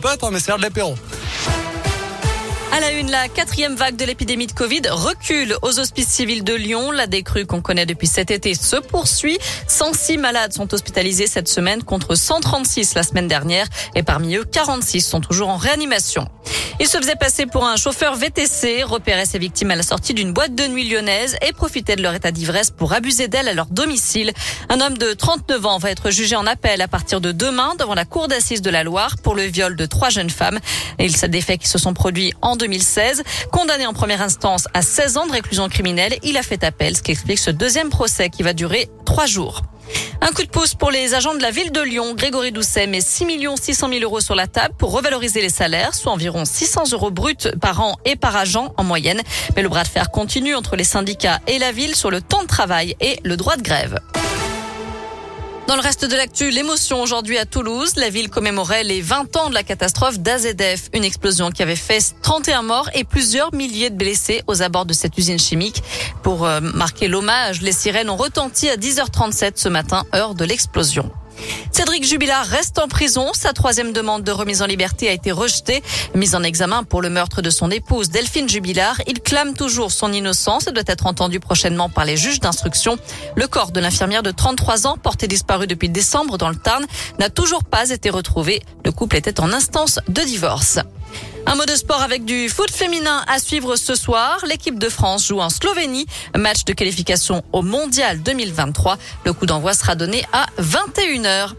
Pas mais c'est. À la une, la quatrième vague de l'épidémie de Covid recule aux hospices civils de Lyon. La décrue qu'on connaît depuis cet été se poursuit. 106 malades sont hospitalisés cette semaine contre 136 la semaine dernière et parmi eux, 46 sont toujours en réanimation. Il se faisait passer pour un chauffeur VTC, repérait ses victimes à la sortie d'une boîte de nuit lyonnaise et profitait de leur état d'ivresse pour abuser d'elles à leur domicile. Un homme de 39 ans va être jugé en appel à partir de demain devant la cour d'assises de la Loire pour le viol de trois jeunes femmes. Il s'est des faits qui se sont produits en 2016. Condamné en première instance à 16 ans de réclusion criminelle, il a fait appel, ce qui explique ce deuxième procès qui va durer trois jours. Un coup de pouce pour les agents de la ville de Lyon. Grégory Doucet met 6 600 000 euros sur la table pour revaloriser les salaires, soit environ 600 euros bruts par an et par agent en moyenne. Mais le bras de fer continue entre les syndicats et la ville sur le temps de travail et le droit de grève. Dans le reste de l'actu, l'émotion aujourd'hui à Toulouse. La ville commémorait les 20 ans de la catastrophe d'AZF, une explosion qui avait fait 31 morts et plusieurs milliers de blessés aux abords de cette usine chimique. Pour euh, marquer l'hommage, les sirènes ont retenti à 10h37 ce matin, heure de l'explosion. Cédric Jubilard reste en prison. Sa troisième demande de remise en liberté a été rejetée. Mise en examen pour le meurtre de son épouse Delphine Jubilard, il clame toujours son innocence et doit être entendu prochainement par les juges d'instruction. Le corps de l'infirmière de 33 ans, porté disparu depuis décembre dans le Tarn, n'a toujours pas été retrouvé. Le couple était en instance de divorce. Un mot de sport avec du foot féminin à suivre ce soir. L'équipe de France joue en Slovénie. Match de qualification au Mondial 2023. Le coup d'envoi sera donné à 21h.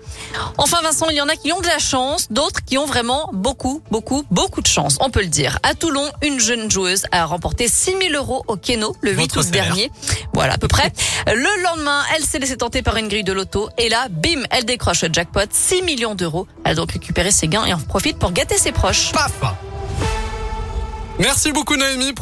Enfin Vincent, il y en a qui ont de la chance, d'autres qui ont vraiment beaucoup, beaucoup, beaucoup de chance. On peut le dire. À Toulon, une jeune joueuse a remporté 6 000 euros au Keno le 8 août dernier. Voilà à peu près. Le lendemain, elle s'est laissée tenter par une grille de loto. Et là, bim, elle décroche le jackpot. 6 millions d'euros. Elle a donc récupéré ses gains et en profite pour gâter ses proches. Paf Merci beaucoup Noémie.